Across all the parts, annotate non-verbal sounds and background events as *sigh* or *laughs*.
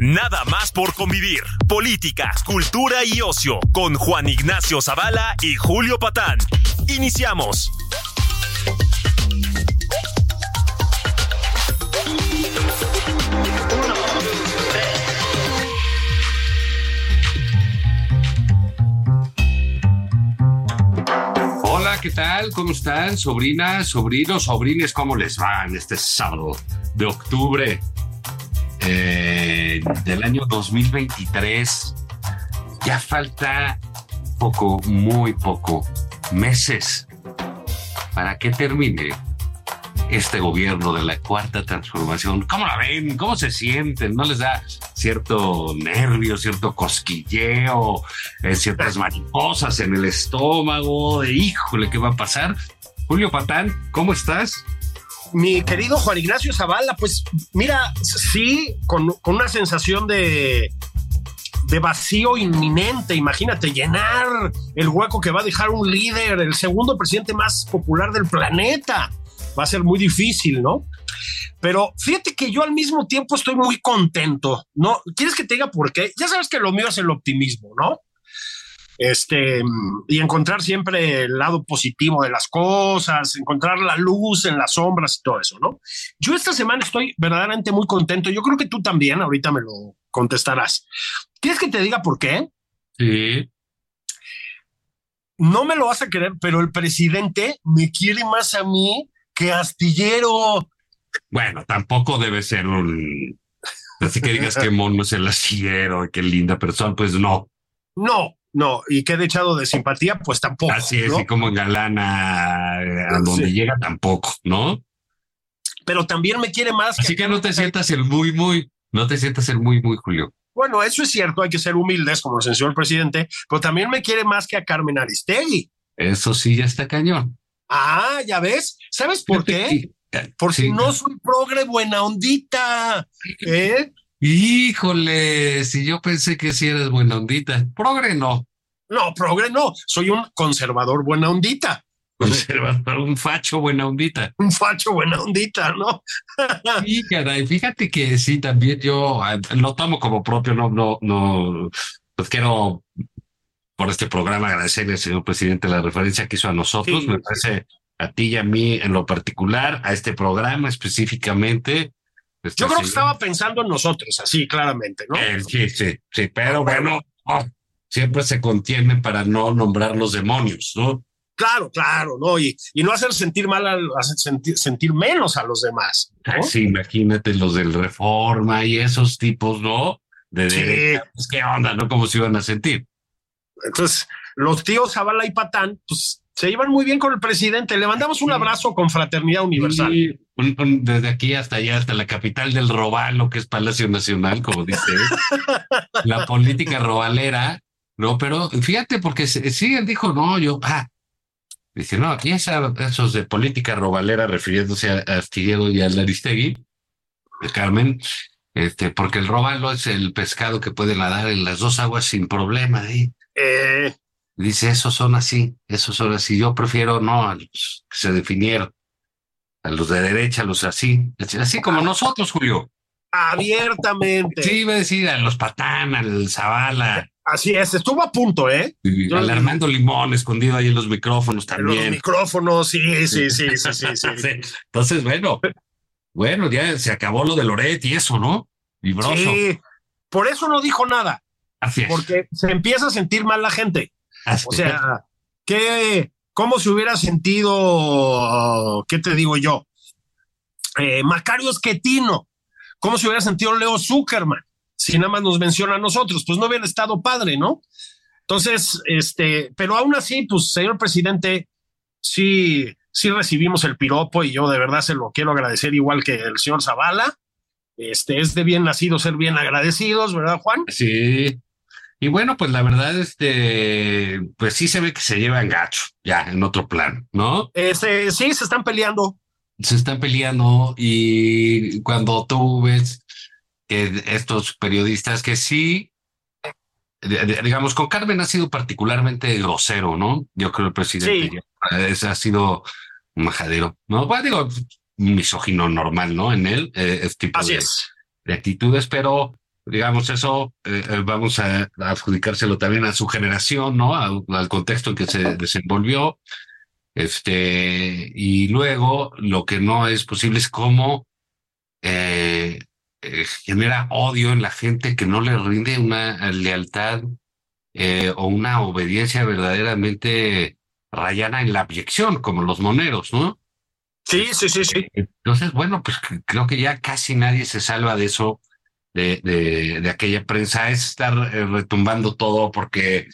Nada más por convivir. Política, cultura y ocio con Juan Ignacio Zavala y Julio Patán. Iniciamos. Hola, ¿qué tal? ¿Cómo están? Sobrinas, sobrinos, sobrines, ¿cómo les van este sábado de octubre del año 2023? Ya falta poco, muy poco, meses para que termine este gobierno de la cuarta transformación. ¿Cómo la ven? ¿Cómo se sienten? ¿No les da cierto nervio, cierto cosquilleo, eh, ciertas mariposas en el estómago? De híjole, ¿qué va a pasar? Julio Patán, ¿cómo estás? Mi querido Juan Ignacio Zavala, pues mira, sí, con, con una sensación de, de vacío inminente. Imagínate llenar el hueco que va a dejar un líder, el segundo presidente más popular del planeta. Va a ser muy difícil, ¿no? Pero fíjate que yo al mismo tiempo estoy muy contento, ¿no? ¿Quieres que te diga por qué? Ya sabes que lo mío es el optimismo, ¿no? Este, y encontrar siempre el lado positivo de las cosas, encontrar la luz en las sombras y todo eso, ¿no? Yo esta semana estoy verdaderamente muy contento. Yo creo que tú también, ahorita me lo contestarás. ¿Quieres que te diga por qué? Sí. No me lo vas a querer, pero el presidente me quiere más a mí que astillero. Bueno, tampoco debe ser un... Así que digas que mono es el astillero qué linda persona, pues no. No, no, y que de echado de simpatía, pues tampoco. Así es, ¿no? y como galana a donde Sí. llega tampoco, ¿no? Pero también me quiere más Así que no te sientas el muy, muy, no te sientas el muy, muy, Julio. Bueno, eso es cierto, hay que ser humildes, como enseñó el presidente, pero también me quiere más que a Carmen Aristegui. Eso sí ya está cañón. Ah, ya ves. ¿Sabes por qué? Porque Sí. no soy progre buena ondita. ¿eh? Híjole, si yo pensé que sí eres buena ondita. Progre no. No, progre no. Soy un conservador buena ondita. Conservador, un facho buena ondita. Un facho buena ondita, ¿no? *laughs* Sí, caray, fíjate que sí, también yo ah, lo tomo como propio, no, no, no, pues quiero por este programa agradecerle señor presidente la referencia que hizo a nosotros, Sí, me parece a ti y a mí en lo particular, a este programa específicamente. Este Yo creo que estaba pensando en nosotros, así claramente, ¿no? Eh, sí, sí, sí, pero bueno, oh, siempre se contiene para no nombrar los demonios, ¿no? Claro, claro, ¿no? Y, y no hacer sentir mal, al, hacer sentir, sentir menos a los demás. ¿no? Ay, Sí, imagínate los del Reforma y esos tipos, ¿no? De Sí. derecha, pues, ¿qué onda, no? ¿Cómo se iban a sentir? Entonces, los tíos Zavala y Patán, pues se llevan muy bien con el presidente. Le mandamos un abrazo con fraternidad universal. Sí, un- un- desde aquí hasta allá, hasta la capital del robalo, que es Palacio Nacional, como dice *laughs* la política robalera, ¿no? Pero fíjate, porque sí, él dijo, no, yo, ah, dice, no, y esa, esos de política robalera, refiriéndose a, a Astillero y a Laristegui, de Carmen, este, porque el robalo es el pescado que puede nadar en las dos aguas sin problema, ¿eh? Eh, Dice, esos son así, esos son así. Yo prefiero no a los que se definieron, a los de derecha, a los así, así como nosotros, Julio. abiertamente. Sí, iba a decir a los Patán, al Zavala, Así es, estuvo a punto, ¿eh? y Yo- al Armando Limón escondido ahí en los micrófonos En Los también. micrófonos, sí, sí, sí, sí, sí, sí. *laughs* Sí. Entonces, bueno, bueno, ya se acabó lo de Loret y eso, ¿no? Libroso. Sí, por eso no dijo nada, Así es. porque se empieza a sentir mal la gente. Así O sea, ¿qué, ¿cómo se hubiera sentido, qué te digo yo? Eh, Macario Esquetino, ¿cómo se hubiera sentido Leo Zuckerman? Si nada más nos menciona a nosotros, pues no hubiera estado padre, ¿no? Entonces, este, pero aún así, pues, señor presidente, sí, sí recibimos el piropo y yo de verdad se lo quiero agradecer igual que el señor Zavala. Este, es de bien nacido ser bien agradecidos, ¿verdad, Juan? Sí. Y bueno, pues la verdad, este, pues sí se ve que se llevan gacho, ya, en otro plan, ¿no? Este, sí, se están peleando. Se están peleando y cuando tú ves que estos periodistas que sí, digamos, con Carmen ha sido particularmente grosero, ¿no? Yo creo que el presidente ha sido un majadero, ¿no? Bueno, digo, misógino normal, ¿no? En él, eh, es tipo Así de, es. de actitudes, pero digamos eso, eh, eh, vamos a, adjudicárselo también a su generación, ¿no? Al contexto en que se desenvolvió. Este, y luego lo que no es posible es cómo eh, eh, genera odio en la gente que no le rinde una lealtad eh, o una obediencia verdaderamente rayana en la abyección, como los moneros, ¿no? Sí, sí, sí, sí. Entonces, bueno, pues creo que ya casi nadie se salva de eso, de, de, de aquella prensa, es estar eh, retumbando todo porque,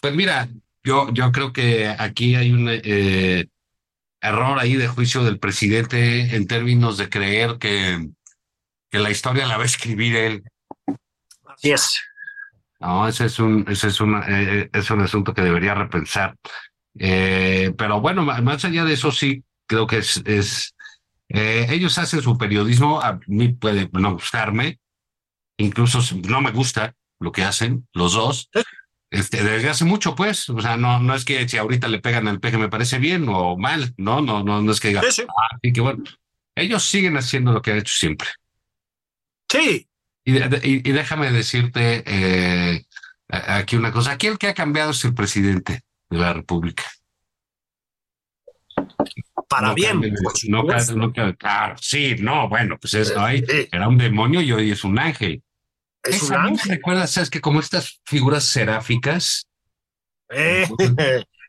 pues mira, yo, yo creo que aquí hay un eh, error ahí de juicio del presidente en términos de creer que, que la historia la va a escribir él. Así es. No, ese es un, ese es un, eh, es un asunto que debería repensar. Eh, pero bueno, más allá de eso, sí, creo que es, es eh, ellos hacen su periodismo, a mí puede no gustarme, incluso no me gusta lo que hacen los dos. Este, desde hace mucho, pues, o sea, no, no es que si ahorita le pegan al peje me parece bien o mal, no, no, no, no es que diga, Sí, sí. ah, sí, que bueno. Ellos siguen haciendo lo que han hecho siempre. Sí, Y, de- y, y déjame decirte eh, aquí una cosa. Aquí el que ha cambiado es el presidente de la República. para No bien. cambia- no, no sí, no, bueno, pues es, Sí, era un demonio y hoy es un ángel. es un Esa ángel. recuerda, sabes que como estas figuras seráficas, Eh,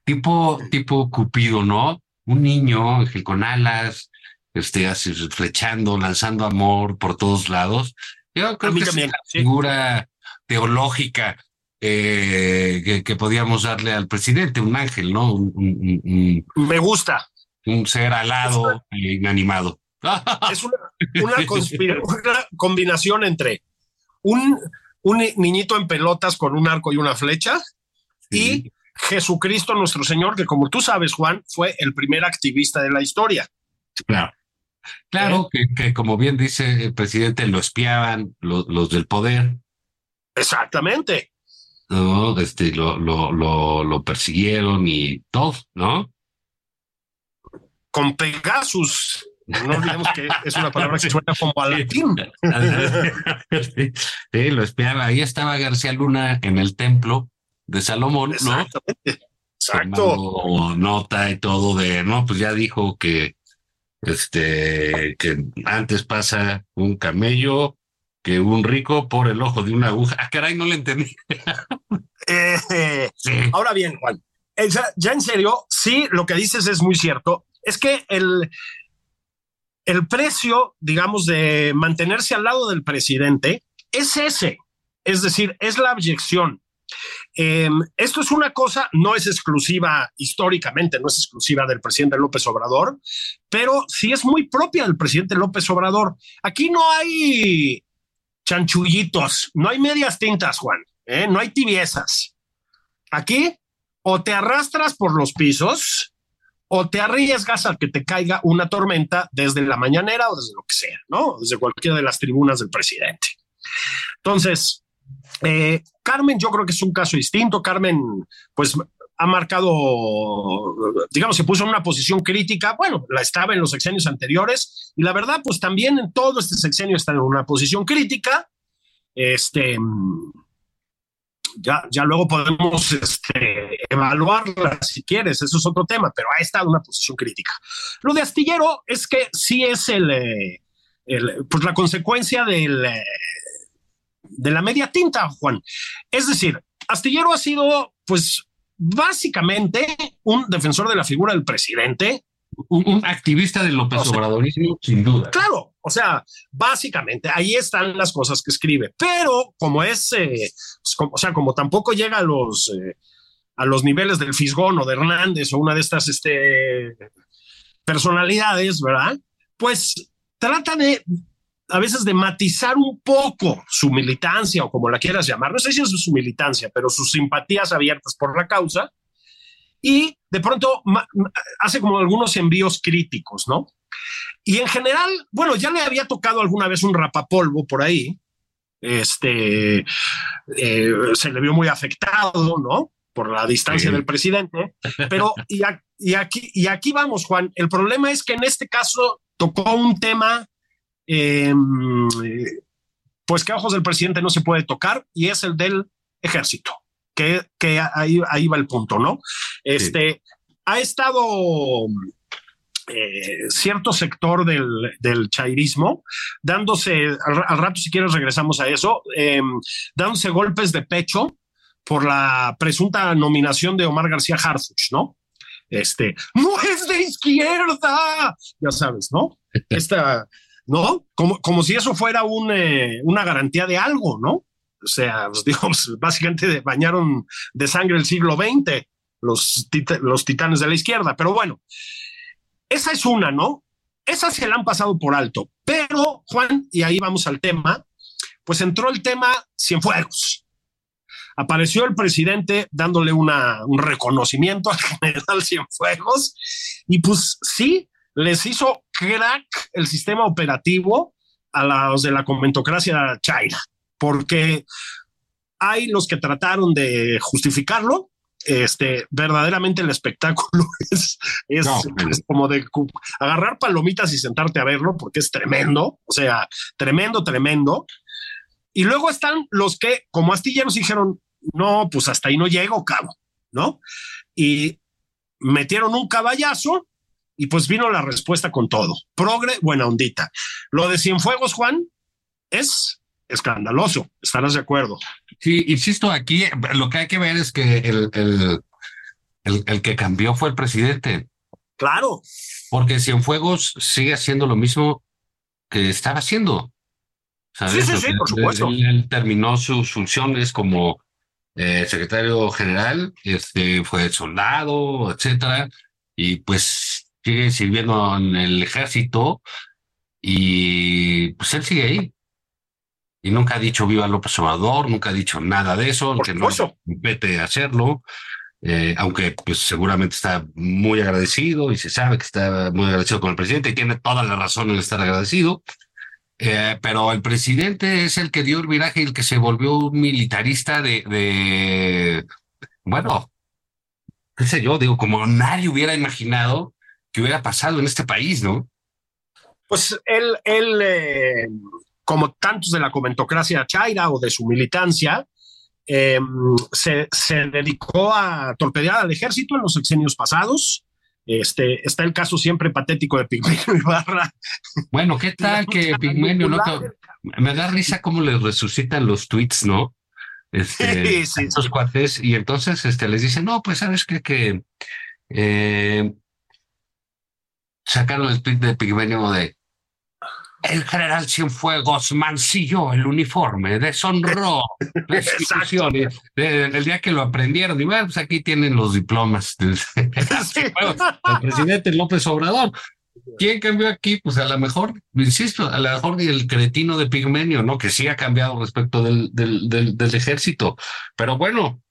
tipo, tipo Cupido, ¿no? Un niño, ángel con alas, este, así, flechando, lanzando amor por todos lados. Yo creo que también, es la sí. figura teológica eh, que, que podíamos darle al presidente, un ángel, ¿no? Un, un- un- me gusta. un ser alado e inanimado. Es una, una, *laughs* una combinación entre un, un ni- niñito en pelotas con un arco y una flecha y Jesucristo nuestro Señor, que como tú sabes, Juan, fue el primer activista de la historia. Claro. Claro, que, que como bien dice el presidente, lo espiaban lo- los del poder, Exactamente. ¿no? Este, lo, lo, lo, lo persiguieron y todo, ¿no? Con Pegasus. No olvidemos que es una palabra que *laughs* suena como a latín. sí, *laughs* sí, lo espiaba. Ahí estaba García Luna en el templo de Salomón, ¿no? Exactamente. Exacto. Tomando nota y todo de, no, pues ya dijo que, este, que antes pasa un camello que un rico por el ojo de una aguja. Ah, caray, no le entendí. *laughs* Eh, Sí. Ahora bien, Juan, eh, ya, ya en serio, sí, lo que dices es muy cierto. Es que el, el precio, digamos, de mantenerse al lado del presidente es ese. Es decir, es la abyección. Eh, esto es una cosa, no es exclusiva históricamente, no es exclusiva del presidente López Obrador, pero sí es muy propia del presidente López Obrador. Aquí no hay chanchullitos, no hay medias tintas, Juan, ¿eh? no hay tibiezas. Aquí o te arrastras por los pisos o te arriesgas a que te caiga una tormenta desde la mañanera o desde lo que sea, ¿no? Desde cualquiera de las tribunas del presidente. Entonces, eh, Carmen, yo creo que es un caso distinto. Carmen, pues ha marcado, digamos, se puso en una posición crítica. Bueno, la estaba en los sexenios anteriores y la verdad, pues también en todo este sexenio está en una posición crítica. Este, ya, ya luego podemos este, evaluarla si quieres, eso es otro tema, pero ha estado en una posición crítica. Lo de Astillero es que sí es el, eh, el pues la consecuencia del, eh, de la media tinta, Juan. Es decir, Astillero ha sido, pues, básicamente un defensor de la figura del presidente. Un, un activista del López O sea, Obradorismo, sin duda. Claro, o sea, básicamente ahí están las cosas que escribe, pero como es, eh, pues, como- o sea, como tampoco llega a los, eh, a los niveles del Fisgón o de Hernández o una de estas este, personalidades, ¿verdad? Pues trata de a veces de matizar un poco su militancia o como la quieras llamar, no sé si es su militancia, pero sus simpatías abiertas por la causa, y de pronto hace como algunos envíos críticos, ¿no? Y en general, bueno, ya le había tocado alguna vez un rapapolvo por ahí, este, eh, se le vio muy afectado, ¿no? Por la distancia del presidente, pero y, y, aquí, y aquí vamos, Juan, el problema es que en este caso tocó un tema Em, pues que a ojos del presidente no se puede tocar y es el del ejército, que, que ahí, ahí va el punto, ¿no? Este, ha estado eh, cierto sector del, del chairismo dándose, al, rato si quieres regresamos a eso, em, dándose golpes de pecho por la presunta nominación de Omar García Harfuch, ¿no? Este, no es de izquierda, ya sabes, ¿no? *laughs* Esta, ¿no? Como, como si eso fuera un, eh, una garantía de algo, ¿no? O sea, *laughs* pues, digamos, básicamente bañaron de sangre el siglo XX los, los titanes de la izquierda. Pero bueno, esa es una, ¿no? Esa se la han pasado por alto. Pero, Juan, y ahí vamos al tema, pues entró el tema Cienfuegos. Apareció el presidente dándole una, un reconocimiento al *laughs* general Cienfuegos y pues sí, les hizo crack el sistema operativo a los de la conventocracia chaira, porque hay los que trataron de justificarlo. Este, verdaderamente el espectáculo *laughs* es, es, como de agarrar palomitas y sentarte a verlo, porque es tremendo, o sea, tremendo, tremendo. Y luego están los que, como astilleros, dijeron, no, pues hasta ahí no llego, cabo, ¿no? Y metieron un caballazo y pues vino la respuesta con todo. Progre, buena ondita. Lo de Cienfuegos, Juan, es escandaloso. ¿Estarás de acuerdo? Sí, insisto, aquí lo que hay que ver es que el, el, el, que cambió fue el presidente. Claro. Porque Cienfuegos sigue haciendo lo mismo que estaba haciendo. Sí, sí, sí, por supuesto. Él, terminó sus funciones como eh, secretario general, este, fue soldado, etcétera, y pues sigue sirviendo en el ejército y pues él sigue ahí. Y nunca ha dicho viva López Obrador, nunca ha dicho nada de eso, que no compete hacerlo, eh, aunque pues seguramente está muy agradecido y se sabe que está muy agradecido con el presidente y tiene toda la razón en estar agradecido. Eh, pero el presidente es el que dio el viraje y el que se volvió un militarista de, de bueno, qué sé yo, digo, como nadie hubiera imaginado que hubiera pasado en este país, ¿no? Pues él, él eh, como tantos de la comentocracia chaira o de su militancia, em, se, se, dedicó a torpedear al ejército en los sexenios pasados. Este, está el caso siempre patético de Pigmenio *laughs* Ibarra. Bueno, ¿qué tal que Pigmenio no? Me da risa cómo le resucitan los tweets, ¿no? Este, *laughs* sí, esos cuates, y entonces este, les dicen, no, pues sabes qué? que eh, sacaron el tweet de Pigmenio de el general Cienfuegos mancilló el uniforme, deshonró las *laughs* instituciones. El día que lo aprendieron, y bueno, pues aquí tienen los diplomas *laughs* del el presidente López Obrador. ¿Quién cambió aquí? Pues a lo mejor, insisto, a lo mejor el cretino de Pigmenio, ¿no? Que sí ha cambiado respecto del, del, del, del ejército. Pero bueno,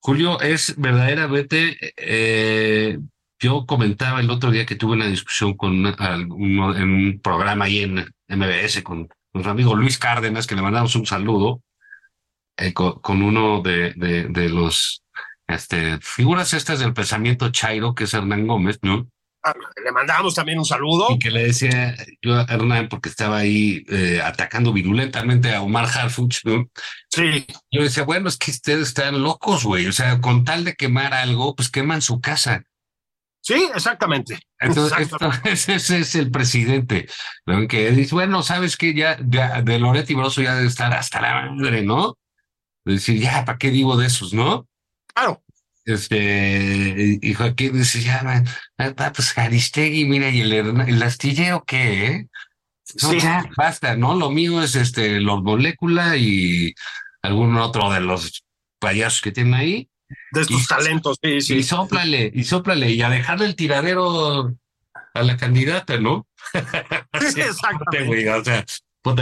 Julio, es verdaderamente eh, yo comentaba el otro día que tuve una discusión con en un programa ahí en MBS con nuestro amigo Luis Cárdenas, que le mandamos un saludo, eh, con, uno de, de, los este, figuras estas del pensamiento Chairo, que es Hernán Gómez, ¿no? Ah, le mandamos también un saludo. Y que le decía yo a Hernán, porque estaba ahí eh, atacando virulentamente a Omar Harfuch, ¿no? Sí. Yo decía, bueno, es que ustedes están locos, güey. O sea, con tal de quemar algo, pues queman su casa. Sí, exactamente. Entonces, *laughs* ese es el presidente, que dice, bueno, sabes que ya, de Loretti Broso ya debe estar hasta la madre, ¿no? decir, ya, ¿para qué digo de esos, no? Claro. Este, y Joaquín dice, ya, pues Aristegui, mira, y el, astillero, ¿qué? Eh? sí. ya, basta, ¿no? Lo mío es este, los molécula y algún otro de los payasos que tienen ahí de tus talentos, sí, sí. Y sóplale, y sóplale, y a dejarle el tiradero a la candidata, ¿no? *laughs* Exactamente. o sea,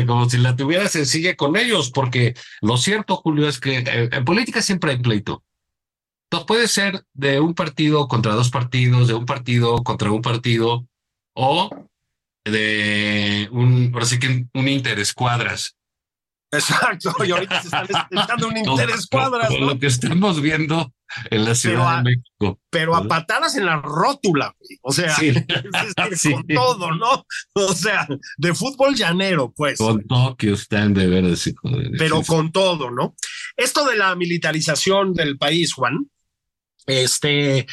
como si la tuviera sencilla con ellos, porque lo cierto, Julio, es que eh, en política siempre hay pleito. Entonces puede ser de un partido contra dos partidos, de un partido contra un partido, o de un, por así que un interescuadras. Exacto, y ahorita se están *laughs* echando un interés cuadras. Lo que estamos viendo en la Ciudad de México. Pero a patadas en la rótula, o sea, *laughs* *laughs* con todo, ¿no? O sea, de fútbol llanero, pues. Con todo que están de veras. Pero con todo, ¿no? Esto de la militarización del país, Juan, este,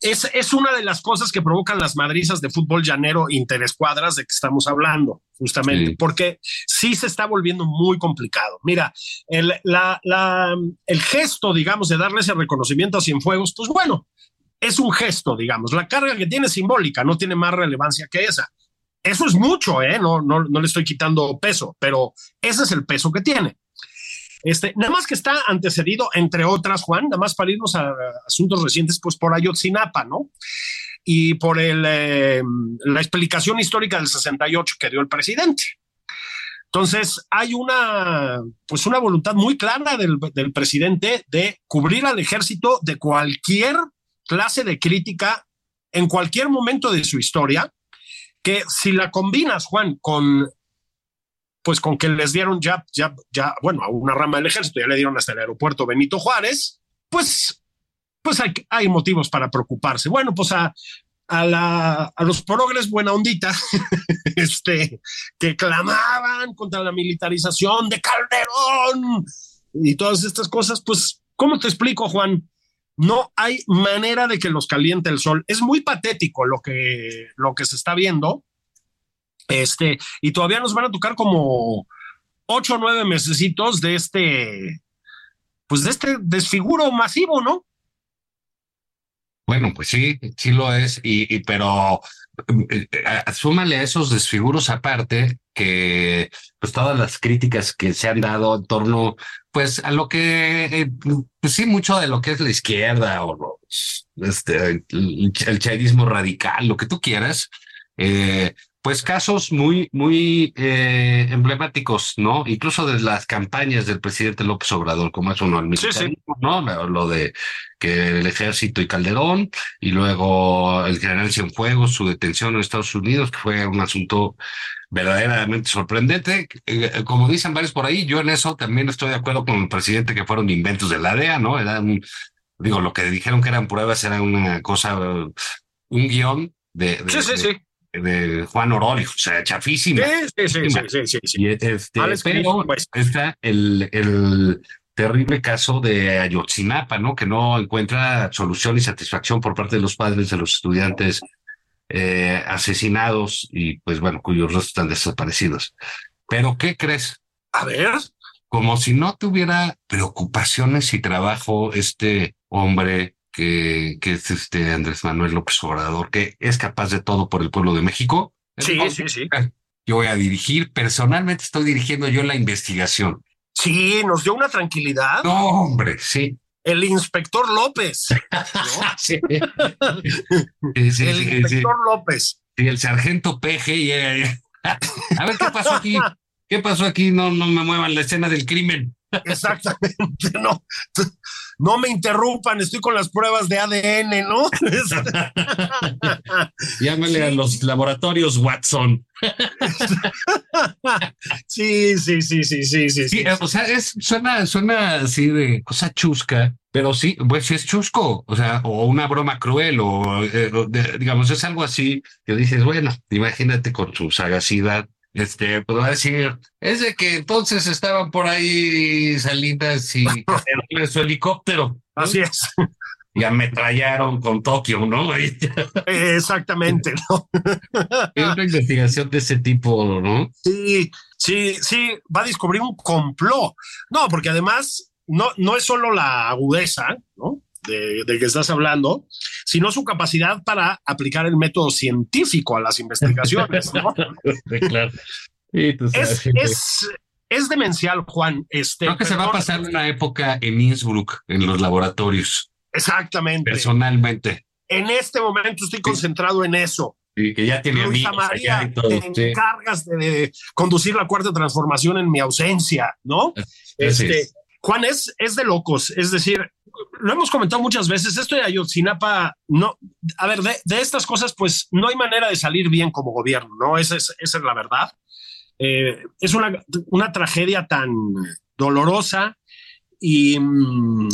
es, es, una de las cosas que provocan las madrizas de fútbol llanero interescuadras de que estamos hablando, justamente, porque sí se está volviendo muy complicado. Mira, el, la, la, el gesto, digamos, de darle ese reconocimiento a Cienfuegos, pues bueno, es un gesto, digamos. La carga que tiene simbólica no tiene más relevancia que esa. Eso es mucho, ¿eh? No, no, no le estoy quitando peso, pero ese es el peso que tiene. Este, nada más que está antecedido, entre otras, Juan, nada más para irnos a, asuntos recientes, pues por Ayotzinapa, ¿no? Y por el, eh, la explicación histórica del 68 que dio el presidente. Entonces, hay una, pues una voluntad muy clara del, del presidente de cubrir al ejército de cualquier clase de crítica en cualquier momento de su historia, que si la combinas, Juan, con pues con que les dieron ya, ya, ya, bueno, a una rama del ejército, ya le dieron hasta el aeropuerto Benito Juárez, pues, pues hay, motivos para preocuparse. Bueno, pues a, a, la, a los progres buena ondita, *laughs* este, que clamaban contra la militarización de Calderón y todas estas cosas, pues, ¿cómo te explico, Juan? No hay manera de que los caliente el sol. Es muy patético lo que, lo que se está viendo este, y todavía nos van a tocar como ocho o nueve mesecitos de este, pues de este desfiguro masivo, ¿no? Bueno, pues sí, sí lo es, y, pero eh, eh, súmale a esos desfiguros aparte que pues todas las críticas que se han dado en torno pues a lo que eh, pues sí mucho de lo que es la izquierda o este el, el radical lo que tú quieras eh, pues casos muy, muy eh, emblemáticos, ¿no? Incluso de las campañas del presidente López Obrador, como es uno al mismo ¿no? Lo de que el ejército y Calderón, y luego el general Cienfuegos, su detención en Estados Unidos, que fue un asunto verdaderamente sorprendente. Eh, como dicen varios por ahí, yo en eso también estoy de acuerdo con el presidente que fueron inventos de la DEA, ¿no? Era un, digo, lo que dijeron que eran pruebas era una cosa, un guion de, sí, sí, sí de Juan Oroli, o sea, chafísimo. Sí, sí, sí, sí, sí, este, pero pues. está el, el terrible caso de Ayotzinapa, ¿no? Que no encuentra solución y satisfacción por parte de los padres de los estudiantes eh, asesinados y, pues bueno, cuyos rostros están desaparecidos. Pero, ¿qué crees? A ver. Como si no tuviera preocupaciones y trabajo este hombre que, que es este Andrés Manuel López Obrador, que es capaz de todo por el pueblo de México. Sí, sí, sí. Yo voy a dirigir, personalmente estoy dirigiendo yo la investigación. Sí, nos dio una tranquilidad. No, hombre, sí. El inspector López. *laughs* sí. el inspector López. Y el sargento. *laughs* Y, a ver qué pasó aquí. ¿Qué pasó aquí? No, no me muevan la escena del crimen. Exactamente, no. No me interrumpan, estoy con las pruebas de ADN, ¿no? *laughs* Llámale a los laboratorios Watson. sí, sí, sí, sí, sí, sí, sí. O sea, es, suena, suena así de cosa chusca, pero sí, pues sí es chusco, o sea, o una broma cruel, o eh, digamos, es algo así que dices, bueno, imagínate con su sagacidad este, puedo decir, es de que entonces estaban por ahí Salinas y *laughs* su helicóptero. Así es. *laughs* Y ametrallaron con Tokio, ¿no? *laughs* Exactamente, ¿no? Es una investigación de ese tipo, ¿no? Sí, sí, sí, va a descubrir un complot. No, porque además no, no es solo la agudeza, ¿no? De, que estás hablando, sino su capacidad para aplicar el método científico a las investigaciones. ¿no? *laughs* claro. es, es, es, demencial, Juan. Este, Creo que se va a pasar una época en Innsbruck, en los laboratorios. Exactamente. Personalmente. En este momento estoy concentrado en eso. Y que ya tiene Luisa amigos María, allá y todo. te sí. encargas de conducir la cuarta transformación en mi ausencia, ¿no? Este, es. Juan, es, es de locos. Es decir, lo hemos comentado muchas veces. Esto de Ayotzinapa, no, a ver, de, de estas cosas, pues no hay manera de salir bien como gobierno, ¿no? Esa es, esa es la verdad. Eh, es una, una tragedia tan dolorosa y, mm,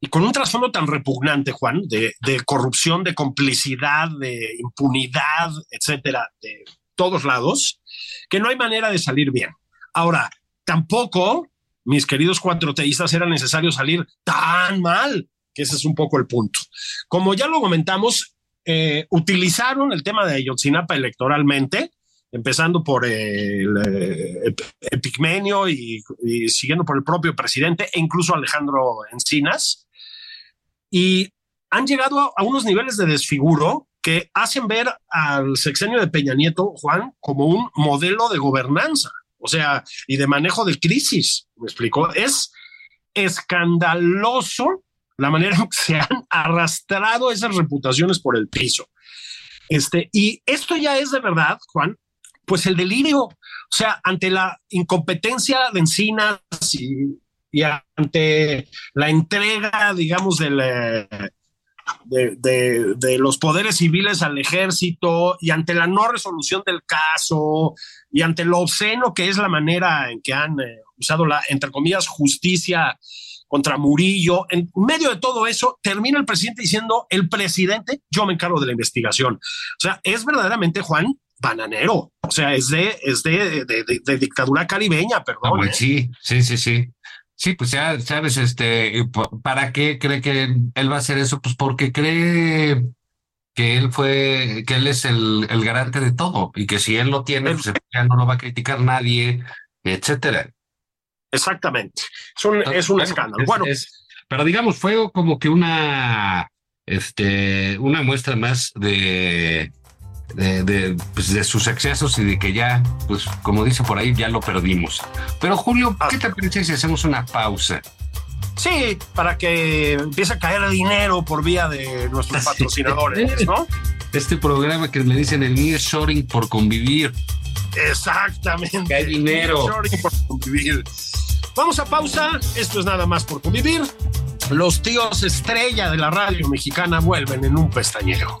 y con un trasfondo tan repugnante, Juan, de, de corrupción, de complicidad, de impunidad, etcétera, de todos lados, que no hay manera de salir bien. Ahora, tampoco, mis queridos cuatroteístas, era necesario salir tan mal, que ese es un poco el punto. Como ya lo comentamos, eh, utilizaron el tema de Ayotzinapa electoralmente, empezando por el eh, Epigmenio y, siguiendo por el propio presidente e incluso Alejandro Encinas, y han llegado a unos niveles de desfiguro que hacen ver al sexenio de Peña Nieto, Juan, como un modelo de gobernanza, o sea, y de manejo de crisis. ¿Me explico? Es escandaloso la manera en que se han arrastrado esas reputaciones por el piso. Este, y esto ya es de verdad, Juan, pues el delirio, o sea, ante la incompetencia de Encinas y, y ante la entrega, digamos, del, eh, de, de, de, los poderes civiles al ejército y ante la no resolución del caso y ante lo obsceno que es la manera en que han eh, usado la, entre comillas, justicia contra Murillo. En medio de todo eso, termina el presidente diciendo, el presidente, yo me encargo de la investigación. O sea, es verdaderamente, Juan, bananero. O sea, es de, es de, de, de, de dictadura caribeña, perdón. Ah, pues ¿eh? sí, sí, sí, sí. Sí, pues ya sabes, este, ¿para qué cree que él va a hacer eso? Pues porque cree que él fue, que él es el, el garante de todo y que si él lo tiene, pues ya no lo va a criticar nadie, etcétera. Exactamente. Es un, es un bueno, escándalo. es- bueno, es- pero digamos, fue como que una, este, una muestra más de, de, de, pues, de sus excesos y de que ya, pues, como dice por ahí, ya lo perdimos. Pero Julio, ¿qué te parece si hacemos una pausa? sí, para que empiece a caer dinero por vía de nuestros *laughs* patrocinadores, ¿no? Este programa que le dicen el nearshoring por convivir. Exactamente. Que hay dinero. Por convivir. Vamos a pausa. Esto es nada más por convivir. Los tíos estrella de la radio mexicana vuelven en un pestañeo.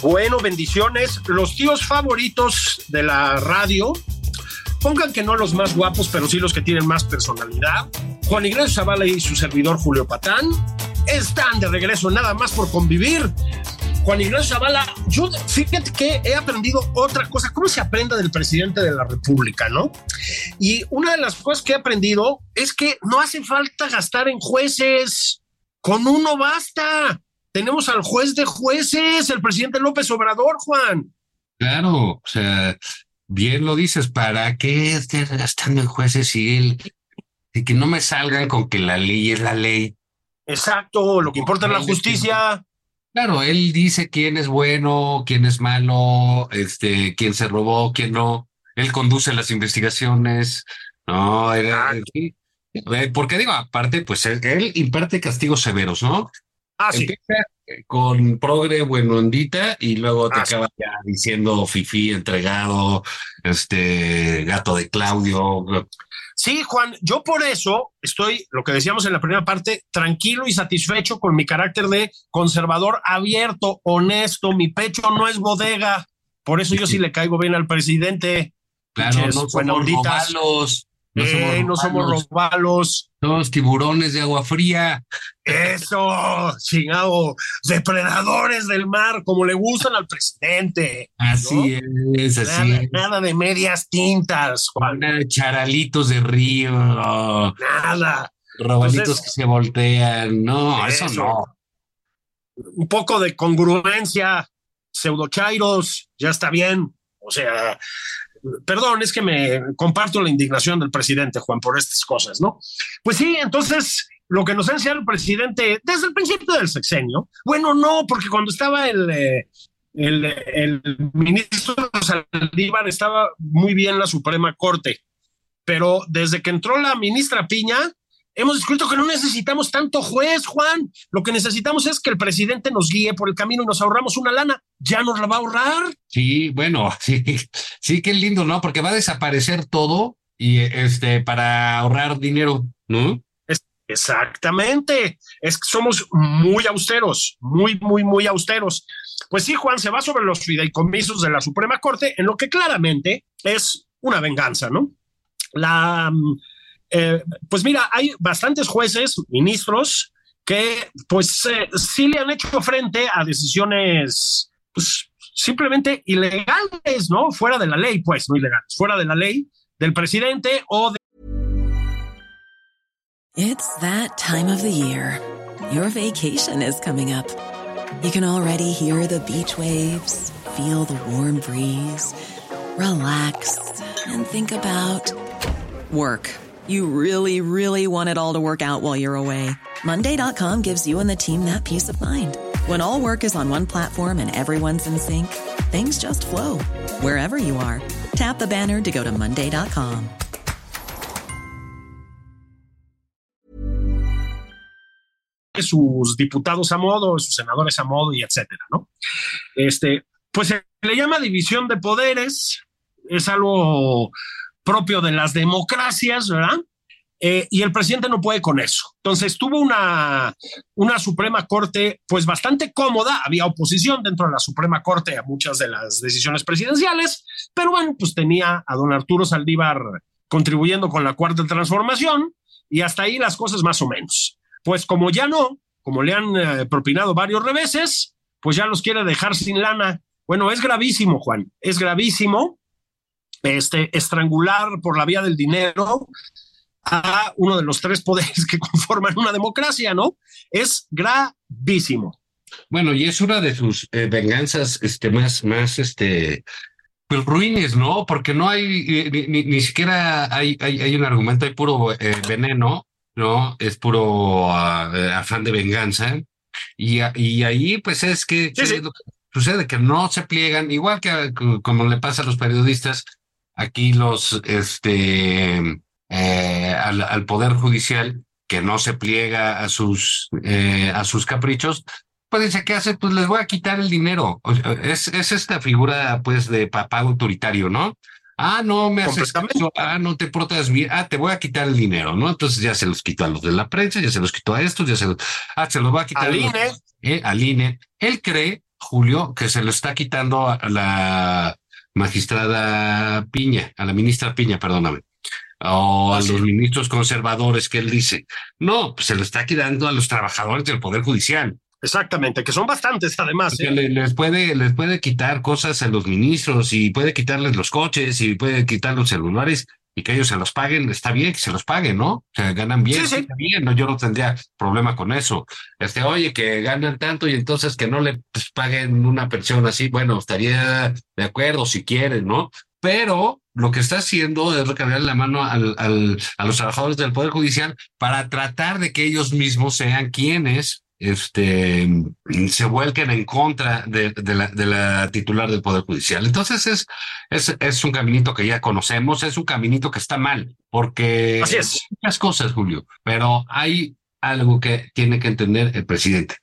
Bueno, bendiciones. Los tíos favoritos de la radio. Pongan que no los más guapos, pero sí los que tienen más personalidad. Juan Ignacio Zavala y su servidor Julio Patán están de regreso nada más por convivir. Juan Ignacio Zavala, yo fíjate que he aprendido otra cosa, cómo se aprenda del presidente de la República, ¿no? Y una de las cosas que he aprendido es que no hace falta gastar en jueces, con uno basta. Tenemos al juez de jueces, el presidente López Obrador, Juan. Claro, o sea, bien lo dices, ¿para qué estés gastando en jueces y él? Y que no me salgan con que la ley es la ley. Exacto, lo que importa es la justicia. Claro, él dice quién es bueno, quién es malo, este, quién se robó, quién no. Él conduce las investigaciones. No, era, sí. Eh, porque digo, aparte, pues él, él imparte castigos severos, ¿no? Ah, sí. Empieza eh, con progre buenondita y luego te Ah, sí. acaba ya diciendo fifí entregado, este gato de Claudio. Sí, Juan, yo por eso estoy, lo que decíamos en la primera parte, tranquilo y satisfecho con mi carácter de conservador abierto, honesto. Mi pecho no es bodega. Por eso yo sí le caigo bien al presidente. Claro, no somos robalos, no Eh, somos no somos robalos, somos tiburones de agua fría. Eso, chingado, depredadores del mar, como le gustan al presidente. Así es, así Nada, es. nada de medias tintas, Juan. Nada de charalitos de río, Nada. robalitos Entonces- que se voltean. No, eso, Eso. no. un poco de congruencia, pseudochairos, ya está bien. O sea, perdón, es que me comparto la indignación del presidente, Juan, por estas cosas, ¿no? Pues sí, entonces lo que nos ha enseñado el presidente desde el principio del sexenio, bueno, no, porque cuando estaba el, eh, el, ministro Saldívar estaba muy bien la Suprema Corte, pero desde que entró la ministra Piña, hemos descubierto que no necesitamos tanto juez, Juan. Lo que necesitamos es que el presidente nos guíe por el camino y nos ahorramos una lana. Ya nos la va a ahorrar. Sí, bueno, *laughs* sí, sí, qué lindo, ¿no? Porque va a desaparecer todo y este para ahorrar dinero, ¿no? exactamente. Es que somos muy austeros, muy, muy, muy austeros. Pues sí, Juan, se va sobre los fideicomisos de la Suprema Corte, en lo que claramente es una venganza, ¿no? La eh, pues mira, hay bastantes jueces, ministros, que pues eh, sí le han hecho frente a decisiones pues, simplemente ilegales, ¿no? Fuera de la ley, pues, no ilegales, fuera de la ley del presidente o de... It's that time of the year. Your vacation is coming up. You can already hear the beach waves, feel the warm breeze, relax and think about work. You really, really want it all to work out while you're away. Monday.com gives you and the team that peace of mind. When all work is on one platform and everyone's in sync, things just flow wherever you are. Tap the banner to go to Monday.com. Sus diputados a modo, sus senadores a modo y etcétera, ¿no? Este, pues se le llama división de poderes, es algo propio de las democracias, ¿verdad? Eh, y el presidente no puede con eso. Entonces tuvo una, una Suprema Corte pues bastante cómoda, había oposición dentro de la Suprema Corte a muchas de las decisiones presidenciales, pero bueno, pues tenía a don Arturo Saldívar contribuyendo con la cuarta transformación y hasta ahí las cosas más o menos. Pues como ya no, como le han eh, propinado varios reveses, pues ya los quiere dejar sin lana. Bueno, es gravísimo, Juan, es gravísimo este, estrangular por la vía del dinero a uno de los tres poderes que *laughs* conforman una democracia, ¿no? Es gravísimo. Bueno, y es una de sus eh, venganzas este, más, más, este, pues ruines, ¿no? Porque no hay, eh, ni, siquiera hay, hay, un argumento, hay puro eh, veneno, ¿no? Es puro ah, afán de venganza. Y, y ahí, pues es que, sucede que no se pliegan, igual que como le pasa a los periodistas, aquí los, este, eh, al, poder judicial que no se pliega a sus, eh, a sus caprichos, pues dice, ¿qué hace? Pues les voy a quitar el dinero. Es, es esta figura, pues, de papá autoritario, ¿no? Ah, no me haces caso. Ah, no te portas bien. Ah, te voy a quitar el dinero, ¿no? Entonces ya se los quitó a los de la prensa, ya se los quitó a estos, ya se los. Ah, se los va a quitar al INE. Eh, al INE. Él cree, Julio, que se lo está quitando a la magistrada Piña, a la ministra Piña, perdóname, o a los ministros conservadores que él dice. No, pues se lo está quedando a los trabajadores del Poder Judicial. Exactamente, que son bastantes además. ¿eh? Les, puede, les puede quitar cosas a los ministros y puede quitarles los coches y puede quitar los celulares y que ellos se los paguen, está bien que se los paguen, ¿no? O sea, ganan bien, sí, está bien, no, yo no tendría problema con eso. Este, oye, que ganan tanto y entonces que no le pues, paguen una pensión así, bueno, estaría de acuerdo si quieren, ¿no? Pero lo que está haciendo es recargar la mano al, al, a los trabajadores del Poder Judicial para tratar de que ellos mismos sean quienes este, se vuelquen en contra de, la, de, la, titular del Poder Judicial. Entonces es, es, es, un caminito que ya conocemos, es un caminito que está mal, porque Así es. muchas cosas, Julio, pero hay algo que tiene que entender el presidente.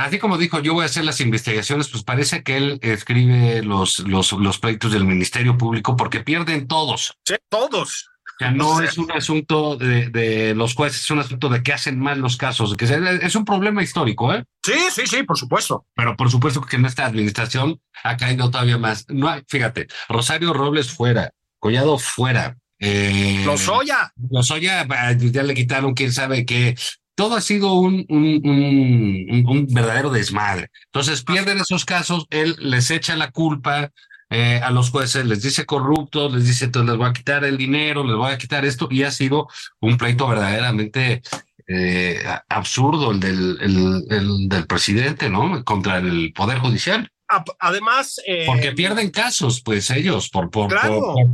Así como dijo, yo voy a hacer las investigaciones, pues parece que él escribe los, los, los pleitos del Ministerio Público porque pierden todos. Sí, todos. O sea, no es un asunto de, de, los jueces, es un asunto de que hacen mal los casos, que es un problema histórico, ¿eh? Sí, sí, sí, por supuesto. Pero por supuesto que en esta administración ha caído todavía más. No hay, fíjate, Rosario Robles fuera, Collado fuera. Eh, Lozoya. Lozoya, ya le quitaron quién sabe qué. Todo ha sido un, un, un, un verdadero desmadre. Entonces pierden esos casos, él les echa la culpa, eh, a los jueces, les dice corruptos, les dice, entonces les voy a quitar el dinero, les voy a quitar esto, y ha sido un pleito verdaderamente eh, absurdo el del, el, del presidente, ¿no? Contra el Poder Judicial. Además. Eh, Porque pierden casos, pues ellos, por, por,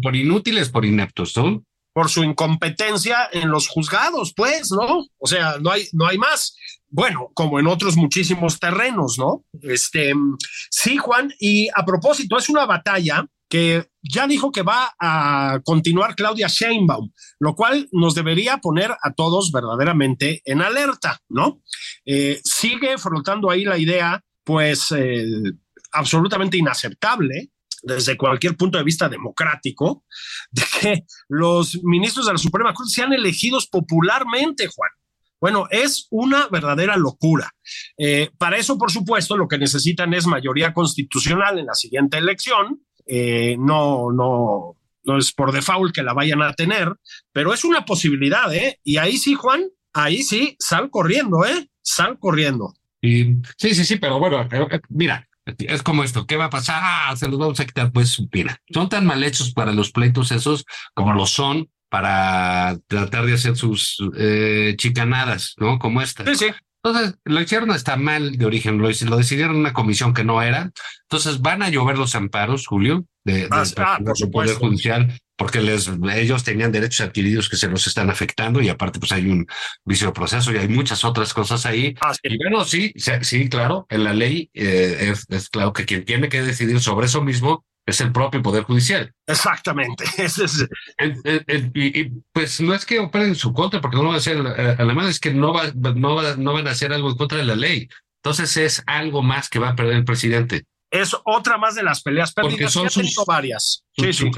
por, inútiles, por ineptos, ¿no? Por su incompetencia en los juzgados, pues, ¿no? O sea, no hay, no hay más. Bueno, como en otros muchísimos terrenos, ¿no? Este, sí, Juan, y a propósito, es una batalla que ya dijo que va a continuar Claudia Sheinbaum, lo cual nos debería poner a todos verdaderamente en alerta, ¿no? Eh, sigue flotando ahí la idea, pues, eh, absolutamente inaceptable desde cualquier punto de vista democrático, de que los ministros de la Suprema Corte sean elegidos popularmente, Juan. Bueno, es una verdadera locura. Eh, para eso, por supuesto, lo que necesitan es mayoría constitucional en la siguiente elección. Eh, no, no, no es por default que la vayan a tener, pero es una posibilidad, ¿eh? Y ahí sí, Juan, ahí sí, sal corriendo, ¿eh? Sal corriendo. Sí, sí, sí, pero bueno, mira, es como esto, ¿qué va a pasar? Ah, se los vamos a quitar. Pues mira, son tan mal hechos para los pleitos esos como lo son para tratar de hacer sus eh, chicanadas, ¿no? Como esta. Sí, sí. Entonces, lo hicieron está mal de origen, lo, lo decidieron una comisión que no era. Entonces, van a llover los amparos, Julio, de, ah, ah, Poder Judicial, porque les, ellos tenían derechos adquiridos que se los están afectando y aparte, pues hay un vicio proceso y hay muchas otras cosas ahí. Ah, y bueno, sí, sí, claro, en la ley eh, es, claro que quien tiene que decidir sobre eso mismo es el propio Poder Judicial. Exactamente. *laughs* y, pues no es que operen en su contra, porque no va a ser, eh, además es que no, va, no, no van a hacer algo en contra de la ley. Entonces es algo más que va a perder el presidente. Es otra más de las peleas perdidas. Porque son sus, varias. sí, sí.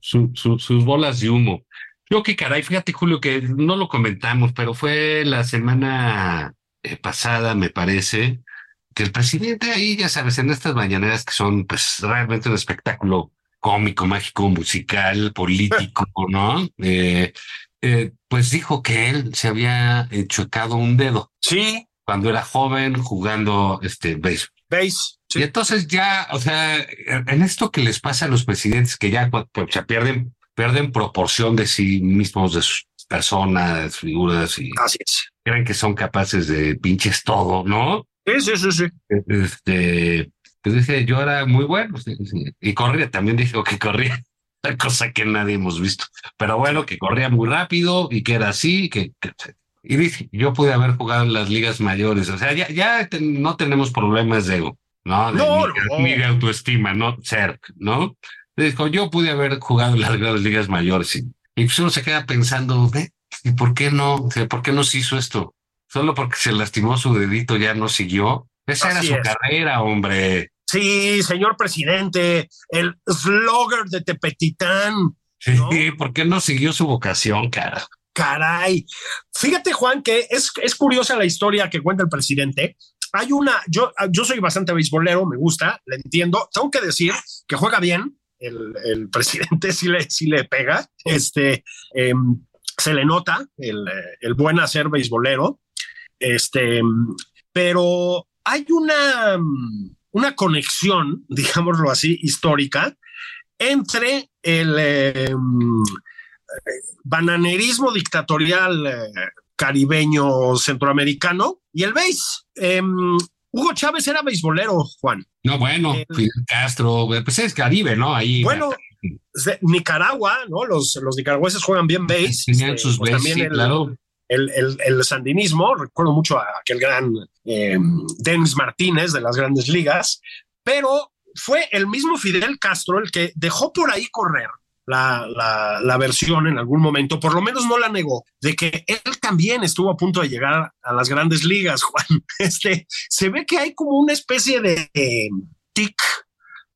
sus bolas de humo. Yo qué caray, fíjate Julio que no lo comentamos, pero fue la semana eh, pasada, me parece, que el presidente ahí, ya sabes, en estas mañaneras que son pues realmente un espectáculo cómico, mágico, musical, *laughs* político, ¿no? Eh, eh, pues dijo que él se había chocado un dedo. Sí. Cuando era joven jugando este béisbol. ¿Veis? Y entonces ya, o sea, en esto que les pasa a los presidentes que ya pues, pierden, pierden proporción de sí mismos, de sus personas, figuras y Así es. creen que son capaces de pinches todo, ¿no? Sí, sí, sí, sí. Este, pues dice, yo era muy bueno y corría, también dijo que corría, *laughs* cosa que nadie hemos visto, pero bueno, que corría muy rápido y que era así, que, y dice, yo pude haber jugado en las ligas mayores, o sea, ya, ya no tenemos problemas de ego, ¿no? no, ni, de autoestima, ¿no? Ser, ¿no? Dijo, yo pude haber jugado en las ligas mayores y, y pues uno se queda pensando, ¿y por qué no? ¿Por qué no se hizo esto? Solo porque se lastimó su dedito ya no siguió. Esa era su carrera, hombre. Sí, señor presidente, el slogger de Tepetitán. Sí, ¿por qué no siguió su vocación, cara? Caray. Fíjate, Juan, que es, es curiosa la historia que cuenta el presidente. Hay una, yo, yo soy bastante beisbolero, me gusta, le entiendo. Tengo que decir que juega bien. El, el presidente *laughs* sí le, sí le pega. Este, em, se le nota el, el buen hacer beisbolero. Este, pero hay una, una conexión, *laughs* digámoslo así, histórica entre el, em, bananerismo dictatorial eh, caribeño centroamericano y el béis. Em, Hugo Chávez era beisbolero, Juan. No, bueno, Fidel Castro, pues es Caribe, ¿no? Ahí. Bueno, Nicaragua, ¿no? Los, los nicaragüenses juegan bien béis. Tenían este, sus pues también el, claro. El, sandinismo, recuerdo mucho a aquel gran eh, Denis Martínez de las grandes ligas, pero fue el mismo Fidel Castro el que dejó por ahí correr la, versión en algún momento, por lo menos no la negó, de que él también estuvo a punto de llegar a las grandes ligas, *laughs* Juan. Este, se ve que hay como una especie de tic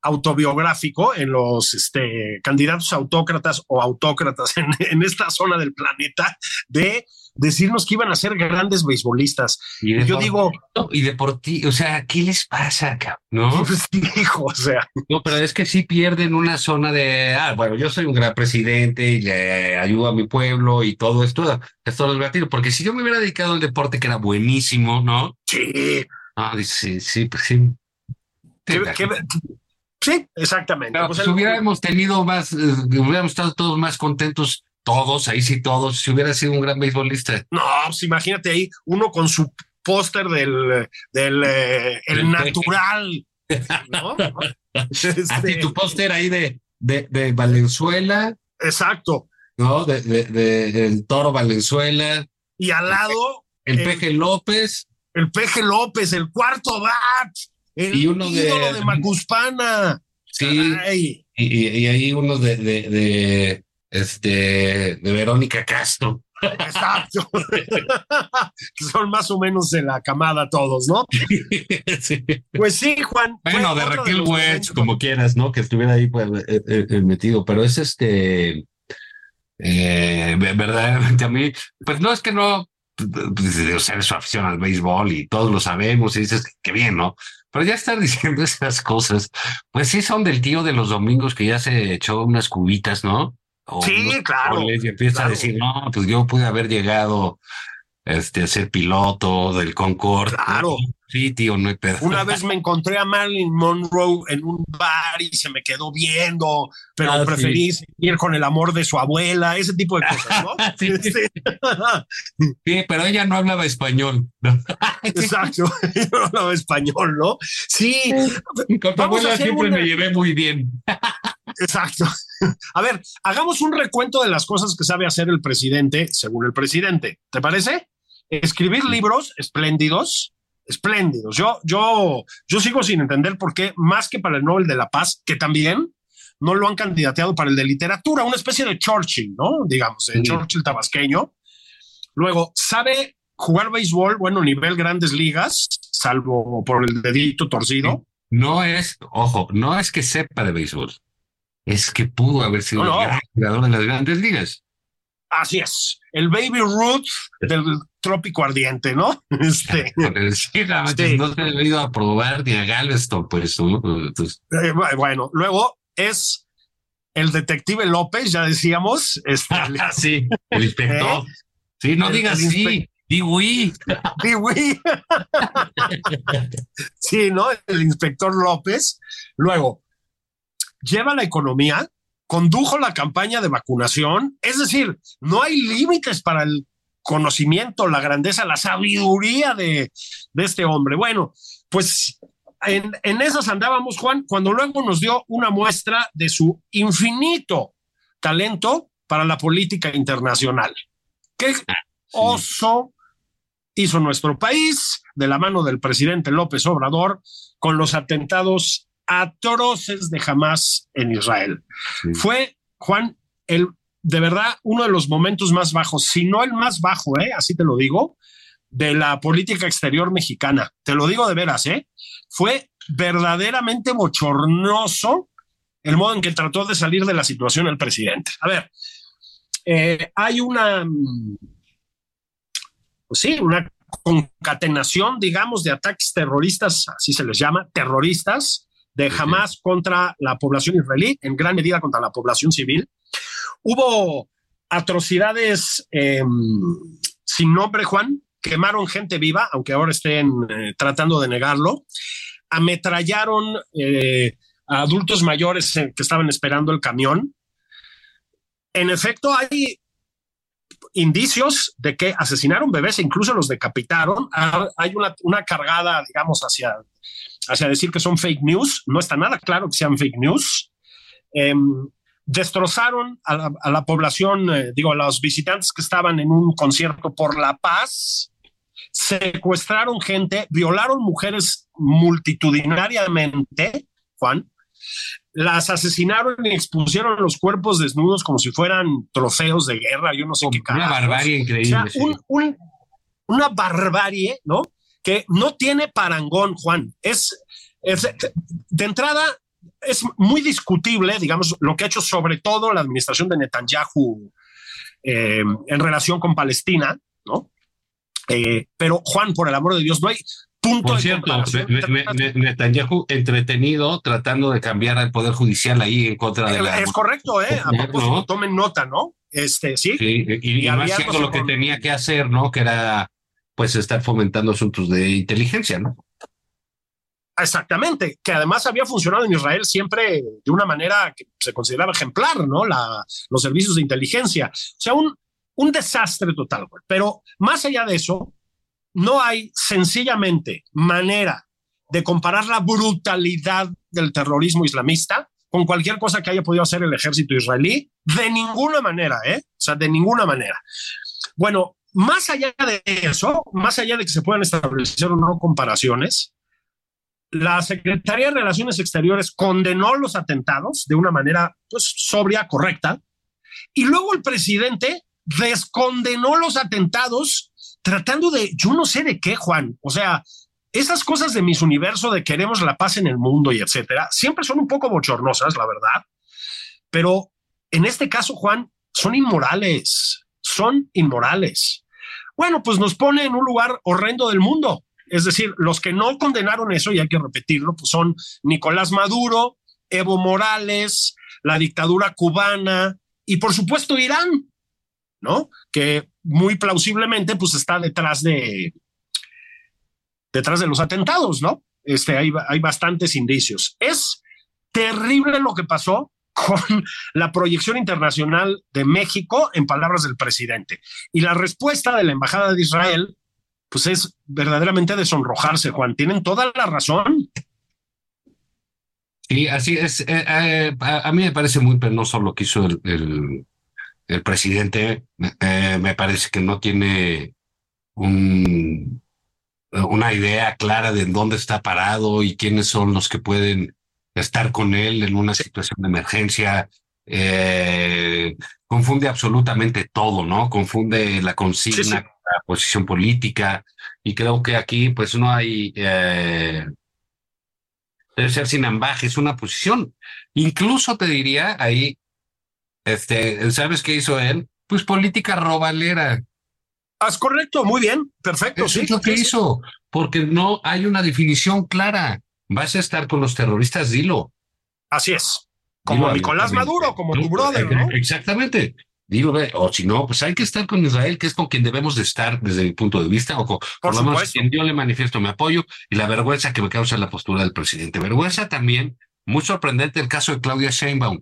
autobiográfico en los este, candidatos autócratas o autócratas en, en, esta zona del planeta de decirnos que iban a ser grandes beisbolistas. Y, yo digo. Y deportivo, o sea, ¿qué les pasa, ¿No? *laughs* Pues, hijo, o sea. No, pero es que sí pierden una zona de, ah, bueno, yo soy un gran presidente y le ayudo a mi pueblo y todo esto, esto lo relativo, porque si yo me hubiera dedicado al deporte que era buenísimo, ¿no? Sí. Ah, sí, sí, pues sí. sí, exactamente. pues, hubiéramos tenido más, eh, hubiéramos estado todos más contentos Todos, ahí sí todos, si hubiera sido un gran beisbolista. No, pues imagínate ahí, uno con su póster del, del eh, el natural. ¿no? *laughs* Este, tu póster ahí de, de, de, Valenzuela. Exacto. ¿No? De, de, de, el toro Valenzuela. Y al lado. El, el Peje López. El Peje López, el cuarto bat. El y uno ídolo de, de Macuspana. Sí. Y, y, ahí uno de, este, de Verónica Castro. Exacto. *laughs* son más o menos de la camada todos, ¿no? *laughs* sí. Pues sí, Juan. Bueno, de Raquel Welch, como quieras, ¿no? Que estuviera ahí pues, eh, eh, metido, pero es este. Eh, verdaderamente a mí, pues no es que no, pues, o sea, su afición al béisbol y todos lo sabemos y dices que bien, ¿no? Pero ya estar *laughs* diciendo esas cosas, pues sí son del tío de los domingos que ya se echó unas cubitas, ¿no? O sí, claro. Y empieza claro. a decir, no, pues yo pude haber llegado este, a ser piloto del Concorde. Claro. Sí, tío, no hay pedo. Una *laughs* vez me encontré a Marilyn Monroe en un bar y se me quedó viendo, pero Ah, preferí ir con el amor de su abuela, ese tipo de cosas, ¿no? *laughs* Sí. *laughs* Sí, pero ella no hablaba español. ¿no? Exacto, yo no hablaba español, ¿no? Sí, Con tu Vamos abuela siempre una- me llevé muy bien. Exacto. *laughs* A ver, hagamos un recuento de las cosas que sabe hacer el presidente, según el presidente. ¿Te parece? Escribir libros espléndidos, espléndidos. Yo, yo, yo sigo sin entender por qué, más que para el Nobel de la Paz, que también no lo han candidateado para el de literatura, una especie de Churchill, ¿no? Digamos, el Sí. Churchill tabasqueño. Luego, sabe jugar béisbol, bueno, nivel grandes ligas, salvo por el dedito torcido. No es, ojo, no es que sepa de béisbol. Es que pudo haber sido No, no. el gran jugador de las grandes ligas. Así es, el Baby Ruth del trópico ardiente, ¿no? *laughs* Este, *laughs* Sí, la Sí. no se ha ido a probar ni a Galveston, pues. eh, bueno, luego es el detective López, ya decíamos, este, *laughs* sí, el inspector. Sí, no El- digas el sí, inspe- di oui. Sí, güey. Sí, ¿no? El inspector López. Luego, lleva la economía, condujo la campaña de vacunación, es decir, no hay límites para el conocimiento, la grandeza, la sabiduría de, de este hombre. Bueno, pues en, en esas andábamos, Juan, cuando luego nos dio una muestra de su infinito talento para la política internacional. ¿Qué oso hizo nuestro país de la mano del presidente López Obrador con los atentados atroces de Hamas en Israel. Sí. Fue, Juan, el de verdad uno de los momentos más bajos, si no el más bajo, ¿eh? así te lo digo, de la política exterior mexicana. Te lo digo de veras, ¿eh? Fue verdaderamente bochornoso el modo en que trató de salir de la situación el presidente. A ver, eh, hay una, pues sí, una concatenación, digamos, de ataques terroristas, así se les llama, terroristas, de. Hamas contra la población israelí, en gran medida contra la población civil. Hubo atrocidades eh, sin nombre, Juan, quemaron gente viva, aunque ahora estén eh, tratando de negarlo, ametrallaron eh, a adultos mayores eh, que estaban esperando el camión. En efecto, hay indicios de que asesinaron bebés e incluso los decapitaron. Ah, Hay una, una cargada, digamos, hacia, hacia decir que son fake news. No está nada claro que sean fake news. Em, destrozaron a la, población, eh, digo, a los visitantes que estaban en un concierto por la paz, secuestraron gente, violaron mujeres multitudinariamente, Juan, las asesinaron y expusieron los cuerpos desnudos como si fueran trofeos de guerra, yo no sé qué Una carajos. barbarie O increíble. sea, un- un- una barbarie, ¿no? Que no tiene parangón, Juan. Es, es- de entrada, es muy discutible, digamos, lo que ha hecho sobre todo la administración de Netanyahu eh, en relación con Palestina, ¿no? Eh, pero, Juan, por el amor de Dios, no hay punto Por cierto, Ne- Ne- Netanyahu entretenido tratando de cambiar al Poder Judicial ahí en contra de la... Es correcto, ¿eh? A propósito, tomen nota, ¿no? Este, sí. Sí, y, y Y no aliándose haciendo lo que con- tenía que hacer, ¿no? Que era, pues, estar fomentando asuntos de inteligencia, ¿no? Exactamente, que además había funcionado en Israel siempre de una manera que se consideraba ejemplar, ¿no? La, los servicios de inteligencia. O sea, un, un desastre total, Pero más allá de eso, no hay sencillamente manera de comparar la brutalidad del terrorismo islamista con cualquier cosa que haya podido hacer el ejército israelí, de ninguna manera, ¿eh? O sea, de ninguna manera. Bueno, más allá de eso, más allá de que se puedan establecer o no comparaciones, la Secretaría de Relaciones Exteriores condenó los atentados de una manera pues, sobria, correcta, y luego el presidente descondenó los atentados tratando de, yo no sé de qué, Juan, o sea, esas cosas de mis universo de queremos la paz en el mundo y etcétera, siempre son un poco bochornosas, la verdad, pero en este caso, Juan, son inmorales, son inmorales. Bueno, pues nos pone en un lugar horrendo del mundo. Es decir, los que no condenaron eso, y hay que repetirlo, pues son Nicolás Maduro, Evo Morales, la dictadura cubana y por supuesto Irán, ¿no? Que muy plausiblemente pues está detrás de detrás de los atentados, ¿no? Este, hay, hay bastantes indicios. Es terrible lo que pasó con *laughs* la proyección internacional de México en palabras del presidente. Y la respuesta de la Embajada de Israel pues es verdaderamente de sonrojarse, Juan. Tienen toda la razón. Sí, así es. Eh, eh, a, mí me parece muy penoso lo que hizo el, el, presidente. Eh, me parece que no tiene un, una idea clara de dónde está parado y quiénes son los que pueden estar con él en una situación de emergencia. confunde absolutamente todo, ¿no? Confunde la consigna la posición política y creo que aquí pues no hay eh, debe ser sin ambaje, es una posición. Incluso te diría ahí, este, ¿sabes qué hizo él? Pues política robalera. Ah, es correcto, muy bien, perfecto. Eso es lo que hizo, porque no hay una definición clara. Vas a estar con los terroristas, dilo. Así es. Como Nicolás Maduro, como tu brother, ¿no? Exactamente. Digo, o si no, pues hay que estar con Israel, que es con quien debemos de estar desde mi punto de vista, o con, por, lo menos quien yo le manifiesto mi apoyo y la vergüenza que me causa la postura del presidente. Vergüenza también, muy sorprendente el caso de Claudia Sheinbaum.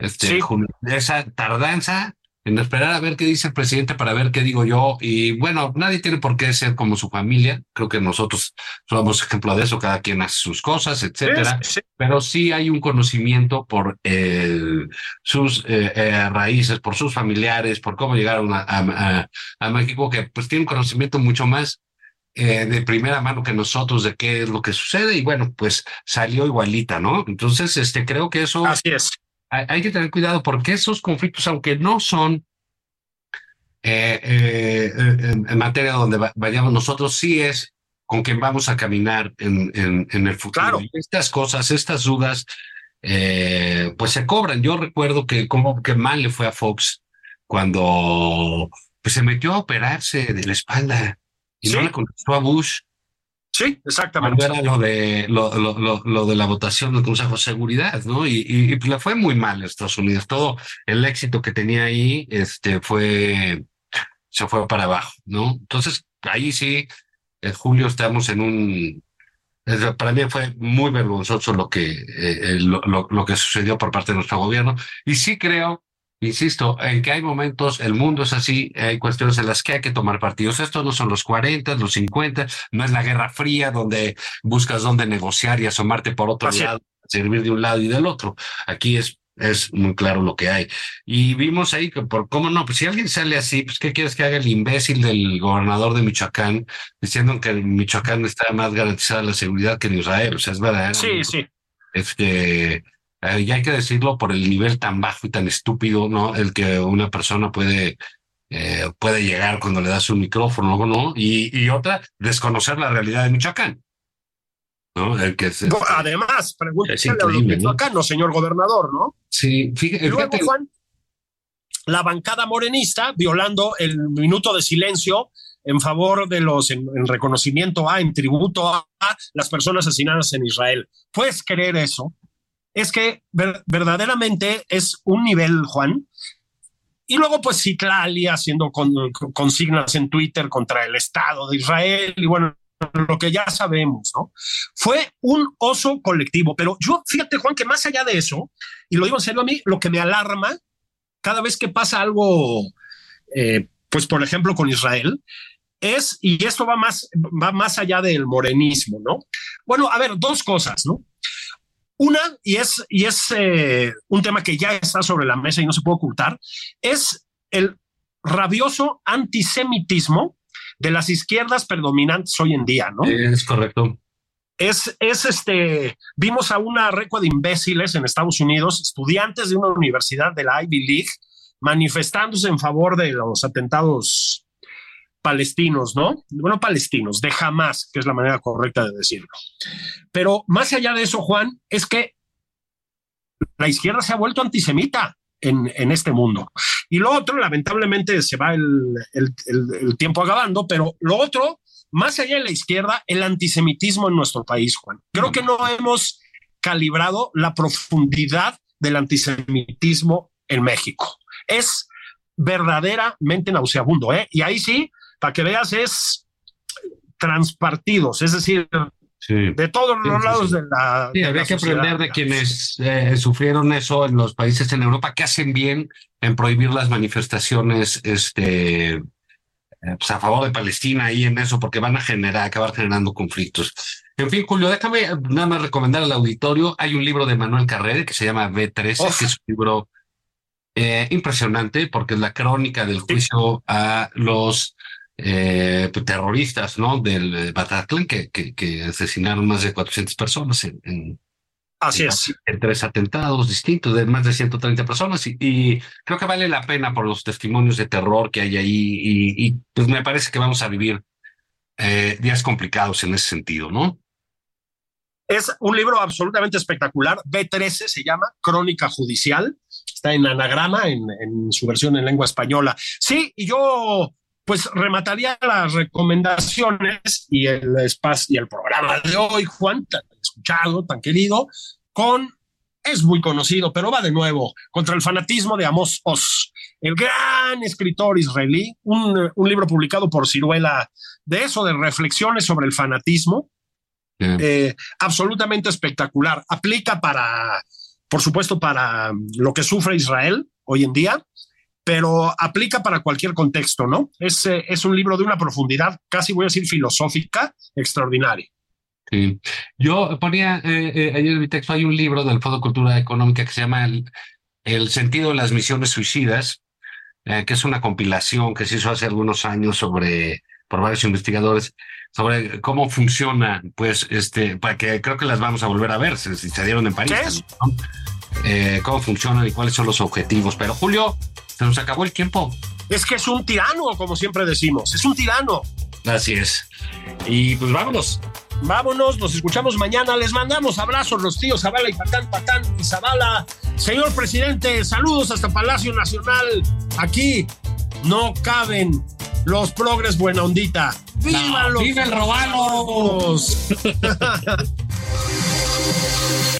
Este, esa tardanza en esperar a ver qué dice el presidente para ver qué digo yo. Y bueno, nadie tiene por qué ser como su familia. Creo que nosotros somos ejemplo de eso, cada quien hace sus cosas, etcétera. Pero sí hay un conocimiento por eh, sus eh, eh, raíces, por sus familiares, por cómo llegaron a, a, México, que pues tiene un conocimiento mucho más de primera mano que nosotros de qué es lo que sucede. Y bueno, pues salió igualita, ¿no? Entonces, este, creo que eso. Así es hay, que tener cuidado porque esos conflictos, aunque no son eh, eh, en, materia donde vayamos nosotros, sí es con quien vamos a caminar en, en, el futuro. estas cosas, estas dudas, eh, pues se cobran. Yo recuerdo que como que mal le fue a Fox cuando pues, se metió a operarse de la espalda y no le contestó a Bush. Sí, exactamente. era lo de, lo, lo, lo, de la votación del Consejo de Seguridad, ¿no? Y, y, le fue muy mal a Estados Unidos. Todo el éxito que tenía ahí este, fue, se fue para abajo, ¿no? Entonces, ahí sí, en julio estamos en un... Para mí fue muy vergonzoso lo que, eh, lo, lo que sucedió por parte de nuestro gobierno. Y sí creo Insisto, en que hay momentos, el mundo es así, hay cuestiones en las que hay que tomar partidos. Estos no son los 40, los 50, no es la Guerra Fría donde buscas dónde negociar y asomarte por otro lado, servir de un lado y del otro. Aquí es es muy claro lo que hay. Y vimos ahí que por cómo no, pues si alguien sale así, pues qué quieres que haga el imbécil del gobernador de Michoacán diciendo que en Michoacán está más garantizada la seguridad que en Israel, o sea, es verdad. Sí, sí. Este, eh, y hay que decirlo por el nivel tan bajo y tan estúpido, ¿no? El que una persona puede, eh, puede llegar cuando le das un micrófono, ¿no? Y, y otra, desconocer la realidad de Michoacán. ¿no? El que es, Además, pregúntale a los michoacanos, señor gobernador, ¿no? Sí, fíjate. Juan, la bancada morenista violando el minuto de silencio en favor de los, en, reconocimiento a, en tributo a, a, las personas asesinadas en Israel. ¿Puedes creer eso? Es que verdaderamente es un nivel, Juan. Y luego, pues Clali haciendo consignas en Twitter contra el Estado de Israel. Y bueno, lo que ya sabemos, ¿no? Fue un oso colectivo, pero yo, fíjate, Juan, que más allá de eso, y lo digo en serio a mí, lo que me alarma cada vez que pasa algo, eh, pues por ejemplo con Israel, es, y esto va más, va más allá del morenismo, ¿no? Bueno, a ver, dos cosas, ¿no? Una, y es, y es eh, un tema que ya está sobre la mesa y no se puede ocultar, es el rabioso antisemitismo de las izquierdas predominantes hoy en día, ¿no? Es correcto. Es, es este, vimos a una recua de imbéciles en Estados Unidos, estudiantes de una universidad de la Ivy League, manifestándose en favor de los atentados palestinos, ¿no? Bueno, palestinos, de jamás, que es la manera correcta de decirlo. Pero más allá de eso, Juan, es que la izquierda se ha vuelto antisemita en, este mundo. Y lo otro, lamentablemente, se va el, el, el, tiempo acabando, pero lo otro, más allá de la izquierda, el antisemitismo en nuestro país, Juan. Creo que no hemos calibrado la profundidad del antisemitismo en México. Es verdaderamente nauseabundo, ¿eh? Y ahí sí, para que veas, es transpartidos, es decir, sí. de todos los sí, lados sí, de la. Sí, habría que aprender de quienes eh, sufrieron eso en los países en Europa, que hacen bien en prohibir las manifestaciones este, eh, pues a favor de Palestina ahí en eso, porque van a generar, acabar generando conflictos. En fin, Julio, déjame nada más recomendar al auditorio. Hay un libro de Manuel Carrera que se llama B13, Uf. que es un libro eh, impresionante porque es la crónica del juicio a los eh, terroristas ¿no? del Bataclan que, que, que, asesinaron más de 400 personas en, en Así en, es. En tres atentados distintos de más de 130 personas y, y, creo que vale la pena por los testimonios de terror que hay ahí y, y pues me parece que vamos a vivir eh, días complicados en ese sentido, ¿no? Es un libro absolutamente espectacular. B13 se llama Crónica Judicial. Está en anagrama, en, en su versión en lengua española. Sí, y yo pues remataría las recomendaciones y el espacio y el programa de hoy, Juan, tan escuchado, tan querido, con es muy conocido, pero va de nuevo contra el fanatismo de Amos Oz, el gran escritor israelí, un, un libro publicado por Ciruela de eso, de reflexiones sobre el fanatismo, yeah. eh, absolutamente espectacular. Aplica para, por supuesto, para lo que sufre Israel hoy en día, pero aplica para cualquier contexto, ¿no? Es, eh, es un libro de una profundidad, casi voy a decir filosófica, extraordinaria. Sí. Yo ponía eh, eh, ayer en mi texto, hay un libro del Fondo de Cultura Económica que se llama El, el sentido de las misiones suicidas, eh, que es una compilación que se hizo hace algunos años sobre por varios investigadores sobre cómo funciona, pues, este, para que creo que las vamos a volver a ver, se, se dieron en París. ¿no? Eh, cómo funcionan y cuáles son los objetivos. Pero Julio, se nos acabó el tiempo. Es que es un tirano, como siempre decimos, es un tirano. Así es. Y pues vámonos. Vámonos, nos escuchamos mañana. Les mandamos abrazos los tíos Zavala y Patán, Patán y Zavala. Señor presidente, saludos hasta Palacio Nacional. Aquí no caben los progres buena ondita. ¡Viva no, los! ¡Viva el robanos! *laughs* *laughs*